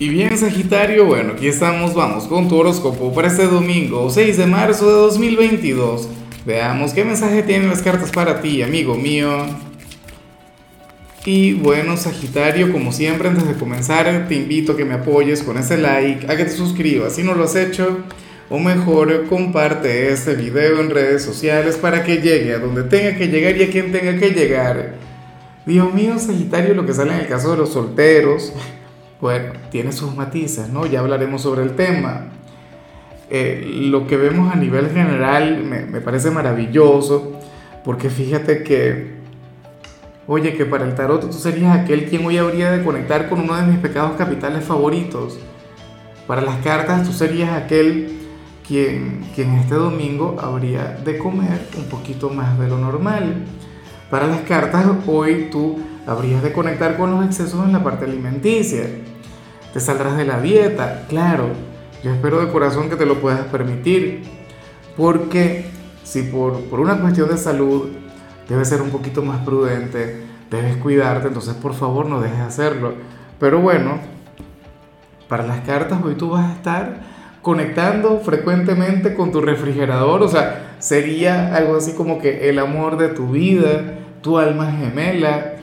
Y bien, Sagitario, bueno, aquí estamos, vamos con tu horóscopo para este domingo, 6 de marzo de 2022. Veamos qué mensaje tienen las cartas para ti, amigo mío. Y bueno, Sagitario, como siempre, antes de comenzar, te invito a que me apoyes con ese like, a que te suscribas si no lo has hecho, o mejor, comparte este video en redes sociales para que llegue a donde tenga que llegar y a quien tenga que llegar. Dios mío, Sagitario, lo que sale en el caso de los solteros bueno, tiene sus matices, ¿no? Ya hablaremos sobre el tema. Eh, lo que vemos a nivel general me, me, parece maravilloso, porque fíjate que, oye, que para el tarot tú serías aquel quien hoy habría de conectar con uno de mis pecados capitales favoritos. Para las cartas tú serías aquel quien, quien este domingo habría de comer un poquito más de lo normal. Para las cartas hoy tú habrías de conectar con los excesos en la parte alimenticia te saldrás de la dieta, claro. Yo espero de corazón que te lo puedas permitir, porque si por, por una cuestión de salud debes ser un poquito más prudente, debes cuidarte, entonces por favor no dejes de hacerlo. Pero bueno, para las cartas hoy tú vas a estar conectando frecuentemente con tu refrigerador, o sea, sería algo así como que el amor de tu vida, tu alma gemela,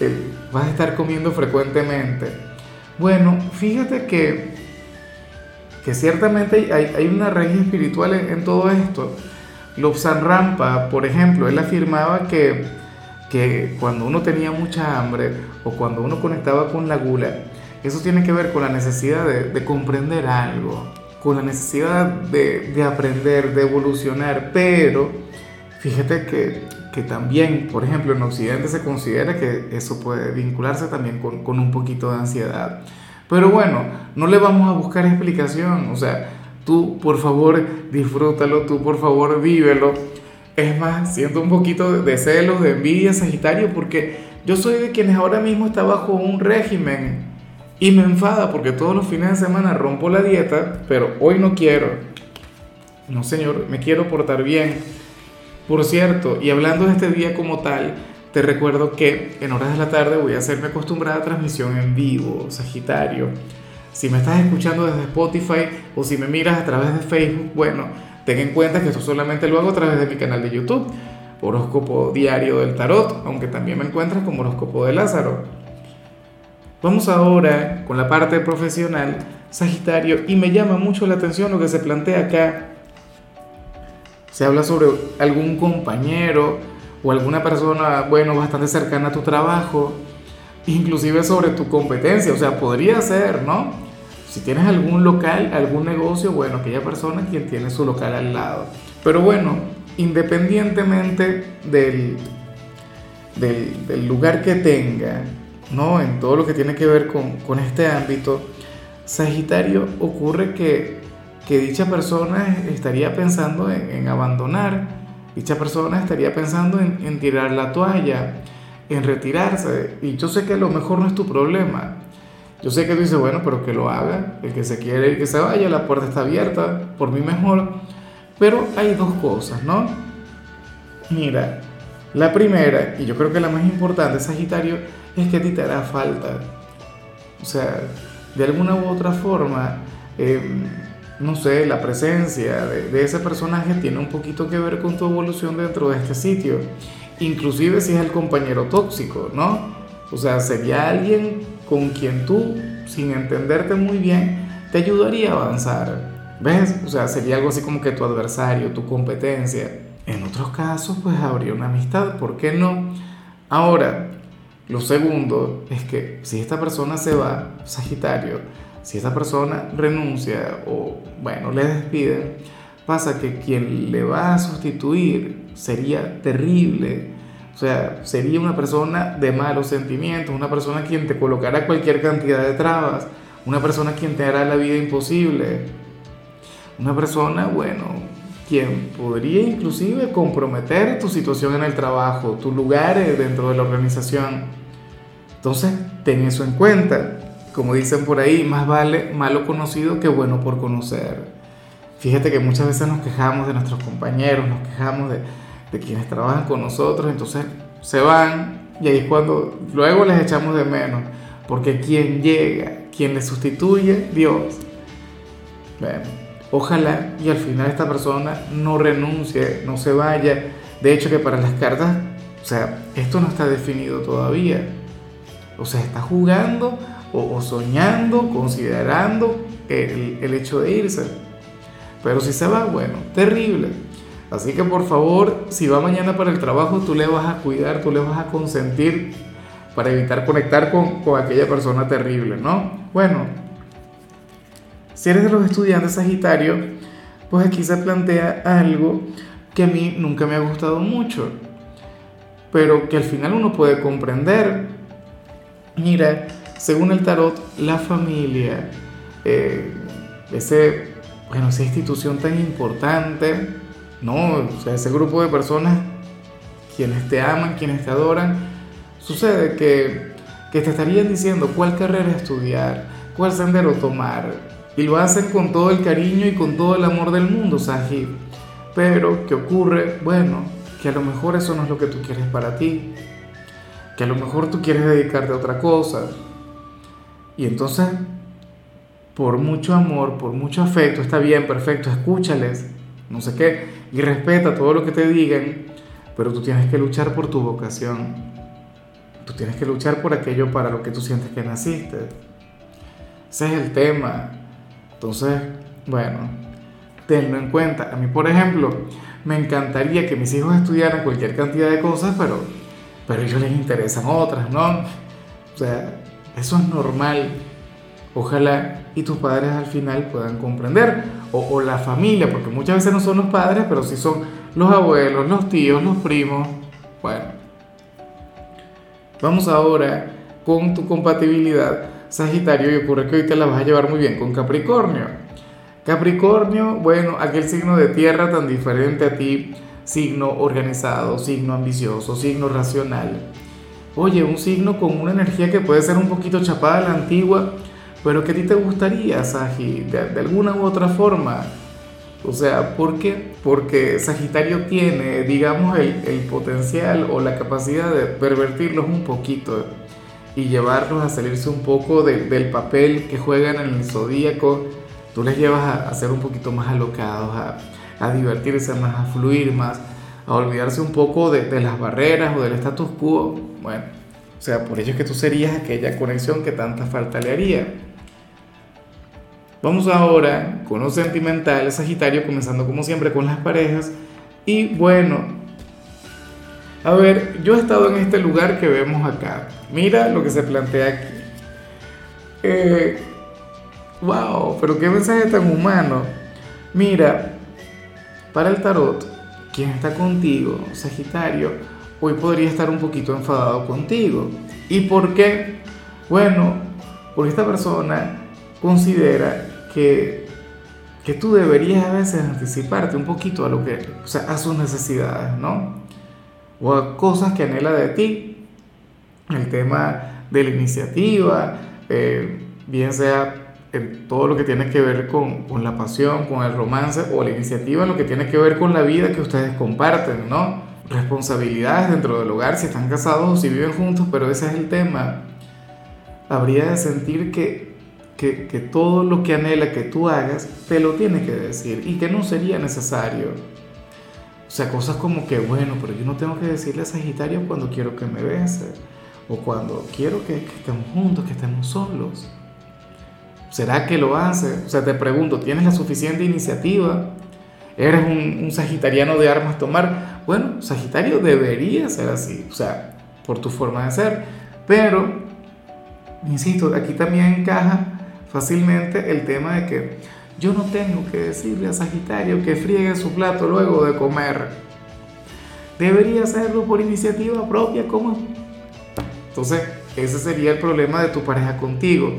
eh, vas a estar comiendo frecuentemente. Bueno, fíjate que, que ciertamente hay, hay una raíz espiritual en, todo esto. Lobsang Rampa, por ejemplo, él afirmaba que, que cuando uno tenía mucha hambre o cuando uno conectaba con la gula, eso tiene que ver con la necesidad de, de comprender algo, con la necesidad de, de, aprender, de evolucionar, pero fíjate que, que, también, por ejemplo, en Occidente se considera que eso puede vincularse también con, un poquito de ansiedad. Pero bueno, no le vamos a buscar explicación, o sea, tú por favor disfrútalo, tú por favor vívelo. Es más, siento un poquito de celos, de envidia, Sagitario, porque yo soy de quienes ahora mismo está bajo un régimen y me enfada porque todos los fines de semana rompo la dieta, pero hoy no quiero. No, señor, me quiero portar bien. Por cierto, y hablando de este día como tal, te recuerdo que en horas de la tarde voy a hacer mi acostumbrada transmisión en vivo, Sagitario. Si me estás escuchando desde Spotify o si me miras a través de Facebook, bueno, ten en cuenta que esto solamente lo hago a través de mi canal de YouTube, Horóscopo Diario del Tarot, aunque también me encuentras como Horóscopo de Lázaro. Vamos ahora con la parte profesional, Sagitario, y me llama mucho la atención lo que se plantea acá se habla sobre algún compañero o alguna persona, bueno, bastante cercana a tu trabajo, inclusive sobre tu competencia, o sea, podría ser, ¿no? Si tienes algún local, algún negocio, bueno, aquella persona quien tiene su local al lado. Pero bueno, independientemente del, del, lugar que tenga, ¿no? En todo lo que tiene que ver con, con este ámbito, Sagitario ocurre que que dicha persona estaría pensando en, abandonar, dicha persona estaría pensando en, tirar la toalla, en retirarse. Y yo sé que a lo mejor no es tu problema. Yo sé que tú dices, bueno, pero que lo haga, el que se quiere ir, que se vaya, la puerta está abierta, por mí mejor. Pero hay dos cosas, ¿no? Mira, la primera, y yo creo que la más importante, Sagitario, es que a ti te hará falta. O sea, de alguna u otra forma, eh, no sé, la presencia de, ese personaje tiene un poquito que ver con tu evolución dentro de este sitio. Inclusive si es el compañero tóxico, ¿no? O sea, sería alguien con quien tú, sin entenderte muy bien, te ayudaría a avanzar. ¿Ves? O sea, sería algo así como que tu adversario, tu competencia. En otros casos, pues habría una amistad, ¿por qué no? Ahora, lo segundo es que si esta persona se va, Sagitario, si esa persona renuncia o, bueno, le despiden, pasa que quien le va a sustituir sería terrible. O sea, sería una persona de malos sentimientos, una persona quien te colocará cualquier cantidad de trabas, una persona quien te hará la vida imposible, una persona, bueno, quien podría inclusive comprometer tu situación en el trabajo, tu lugar dentro de la organización. Entonces, ten eso en cuenta como dicen por ahí, más vale malo conocido que bueno por conocer. Fíjate que muchas veces nos quejamos de nuestros compañeros, nos quejamos de, de quienes trabajan con nosotros, entonces se van y ahí es cuando luego les echamos de menos. porque quien llega, quien le sustituye, Dios. Bueno, ojalá y al final esta persona no renuncie, no se vaya. De hecho que para las cartas, o sea, esto no está definido todavía. O sea, está jugando o, soñando, considerando el, el hecho de irse. Pero si se va, bueno, terrible. Así que por favor, si va mañana para el trabajo, tú le vas a cuidar, tú le vas a consentir para evitar conectar con, con aquella persona terrible, ¿no? Bueno, si eres de los estudiantes Sagitario, pues aquí se plantea algo que a mí nunca me ha gustado mucho, pero que al final uno puede comprender. Mira, según el tarot, la familia, eh, ese, bueno, esa institución tan importante, ¿no? O sea, ese grupo de personas, quienes te aman, quienes te adoran, sucede que, que te estarían diciendo cuál carrera estudiar, cuál sendero tomar, y lo hacen con todo el cariño y con todo el amor del mundo, Sahib. Pero, ¿qué ocurre? Bueno, que a lo mejor eso no es lo que tú quieres para ti, que a lo mejor tú quieres dedicarte a otra cosa. Y entonces, por mucho amor, por mucho afecto, está bien, perfecto, escúchales, no sé qué, y respeta todo lo que te digan, pero tú tienes que luchar por tu vocación. Tú tienes que luchar por aquello para lo que tú sientes que naciste. Ese es el tema. Entonces, bueno, tenlo en cuenta. A mí, por ejemplo, me encantaría que mis hijos estudiaran cualquier cantidad de cosas, pero, pero a ellos les interesan otras, ¿no? O sea, eso es normal. Ojalá y tus padres al final puedan comprender, o, la familia, porque muchas veces no son los padres, pero sí son los abuelos, los tíos, los primos. Bueno, vamos ahora con tu compatibilidad Sagitario y ocurre que hoy te la vas a llevar muy bien con Capricornio. Capricornio, bueno, aquel signo de tierra tan diferente a ti, signo organizado, signo ambicioso, signo racional. Oye, un signo con una energía que puede ser un poquito chapada a la antigua, pero que a ti te gustaría, Sagi, de, alguna u otra forma. O sea, ¿por qué? Porque Sagitario tiene, digamos, el, el potencial o la capacidad de pervertirlos un poquito y llevarlos a salirse un poco del papel que juegan en el zodíaco. Tú les llevas a, ser un poquito más alocados, a, a, divertirse más, a fluir más, a olvidarse un poco de, las barreras o del status quo. Bueno, o sea, por ello es que tú serías aquella conexión que tanta falta le haría. Vamos ahora con lo sentimental, Sagitario, comenzando como siempre con las parejas. Y bueno, a ver, yo he estado en este lugar que vemos acá. Mira lo que se plantea aquí. Eh, wow, pero qué mensaje tan humano. Mira, para el tarot, quien está contigo, Sagitario, hoy podría estar un poquito enfadado contigo. ¿Y por qué? Bueno, porque esta persona considera que, que tú deberías a veces anticiparte un poquito a lo que, o sea, a sus necesidades, ¿no? O a cosas que anhela de ti el tema de la iniciativa, eh, bien sea en todo lo que tiene que ver con, con, la pasión, con el romance, o la iniciativa en lo que tiene que ver con la vida que ustedes comparten, ¿no? Responsabilidades dentro del hogar, si están casados o si viven juntos, pero ese es el tema. Habría de sentir que, que, que todo lo que anhela que tú hagas, te lo tiene que decir y que no sería necesario. O sea, cosas como que, bueno, pero yo no tengo que decirle a Sagitario cuando quiero que me bese o cuando quiero que, estemos juntos, que estemos solos. ¿Será que lo hace? O sea, te pregunto, ¿tienes la suficiente iniciativa? ¿Eres un, sagitariano de armas tomar? Bueno, Sagitario debería ser así, o sea, por tu forma de ser. Pero, insisto, aquí también encaja fácilmente el tema de que yo no tengo que decirle a Sagitario que friegue su plato luego de comer. Debería hacerlo por iniciativa propia como entonces, ese sería el problema de tu pareja contigo.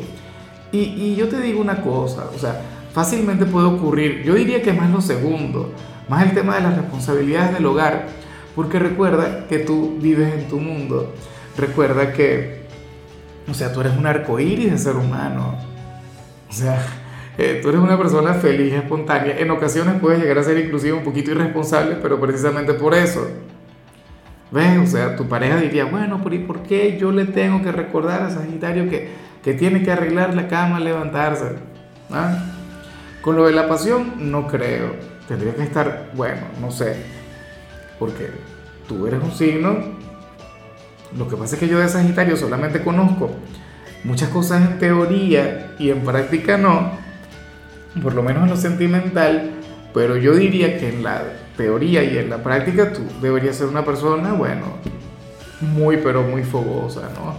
Y, yo te digo una cosa, o sea, fácilmente puede ocurrir, yo diría que más lo segundo, más el tema de las responsabilidades del hogar, porque recuerda que tú vives en tu mundo, recuerda que, o sea, tú eres un arcoíris de ser humano, o sea, eh, tú eres una persona feliz, espontánea, en ocasiones puedes llegar a ser inclusive un poquito irresponsable, pero precisamente por eso. ¿Ves? O sea, tu pareja diría, bueno, pero ¿y por qué yo le tengo que recordar a Sagitario que, que tiene que arreglar la cama, levantarse? ¿Ah? Con lo de la pasión, no creo. Tendría que estar, bueno, no sé. Porque tú eres un signo. Lo que pasa es que yo de Sagitario solamente conozco muchas cosas en teoría y en práctica no. Por lo menos en lo sentimental. Pero yo diría que en la teoría y en la práctica tú deberías ser una persona, bueno, muy pero muy fogosa, ¿no?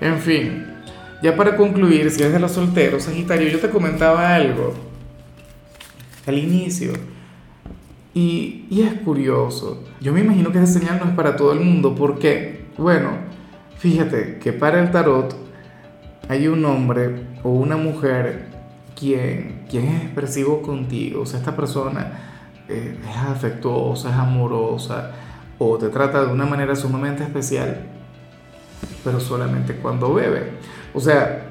En fin, ya para concluir, si eres de los solteros, Sagitario, yo te comentaba algo al inicio. Y, y, es curioso. Yo me imagino que esa señal no es para todo el mundo. porque Bueno, fíjate que para el tarot hay un hombre o una mujer quien, quien es expresivo contigo. O sea, esta persona eh, es afectuosa, es amorosa o te trata de una manera sumamente especial, pero solamente cuando bebe. O sea,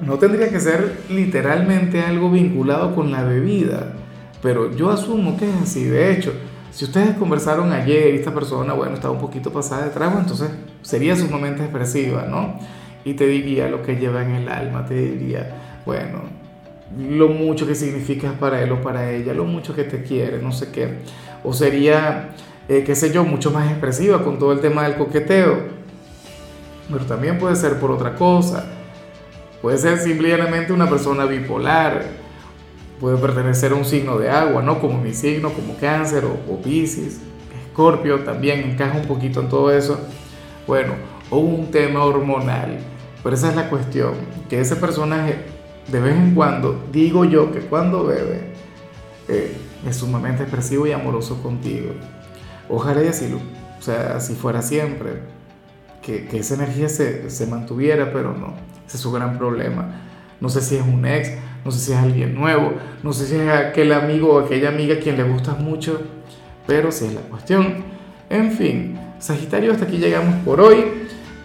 no tendría que ser literalmente algo vinculado con la bebida, pero yo asumo que es así. De hecho, si ustedes conversaron ayer y esta persona, bueno, estaba un poquito pasada de trago, entonces sería sumamente expresiva, ¿no? Y te diría lo que lleva en el alma, te diría, bueno, lo mucho que significas para él o para ella, lo mucho que te quiere, no sé qué. O sería, eh, qué sé yo, mucho más expresiva con todo el tema del coqueteo. Pero también puede ser por otra cosa Puede ser simplemente una persona bipolar, puede pertenecer a un signo de agua, ¿no? Como mi signo, como cáncer o, o piscis, escorpio también encaja un poquito en todo eso. Bueno, o un tema hormonal. Pero esa es la cuestión, que ese personaje de vez en cuando, digo yo que cuando bebe, eh, es sumamente expresivo y amoroso contigo. Ojalá y así, o sea, así fuera siempre, que, esa energía se, se mantuviera, pero no. Ese es su gran problema. No sé si es un ex, no sé si es alguien nuevo, no sé si es aquel amigo o aquella amiga a quien le gustas mucho, pero si es la cuestión. En fin, Sagitario, hasta aquí llegamos por hoy.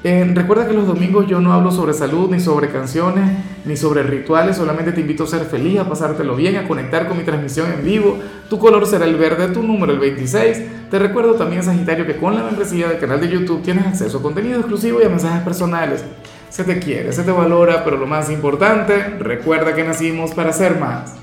Eh, recuerda que los domingos yo no hablo sobre salud, ni sobre canciones, ni sobre rituales, solamente te invito a ser feliz, a pasártelo bien, a conectar con mi transmisión en vivo. Tu color será el verde, tu número el 26. Te recuerdo también, Sagitario, que con la membresía del canal de YouTube tienes acceso a contenido exclusivo y a mensajes personales. Se te quiere, se te valora, pero lo más importante, recuerda que nacimos para ser más.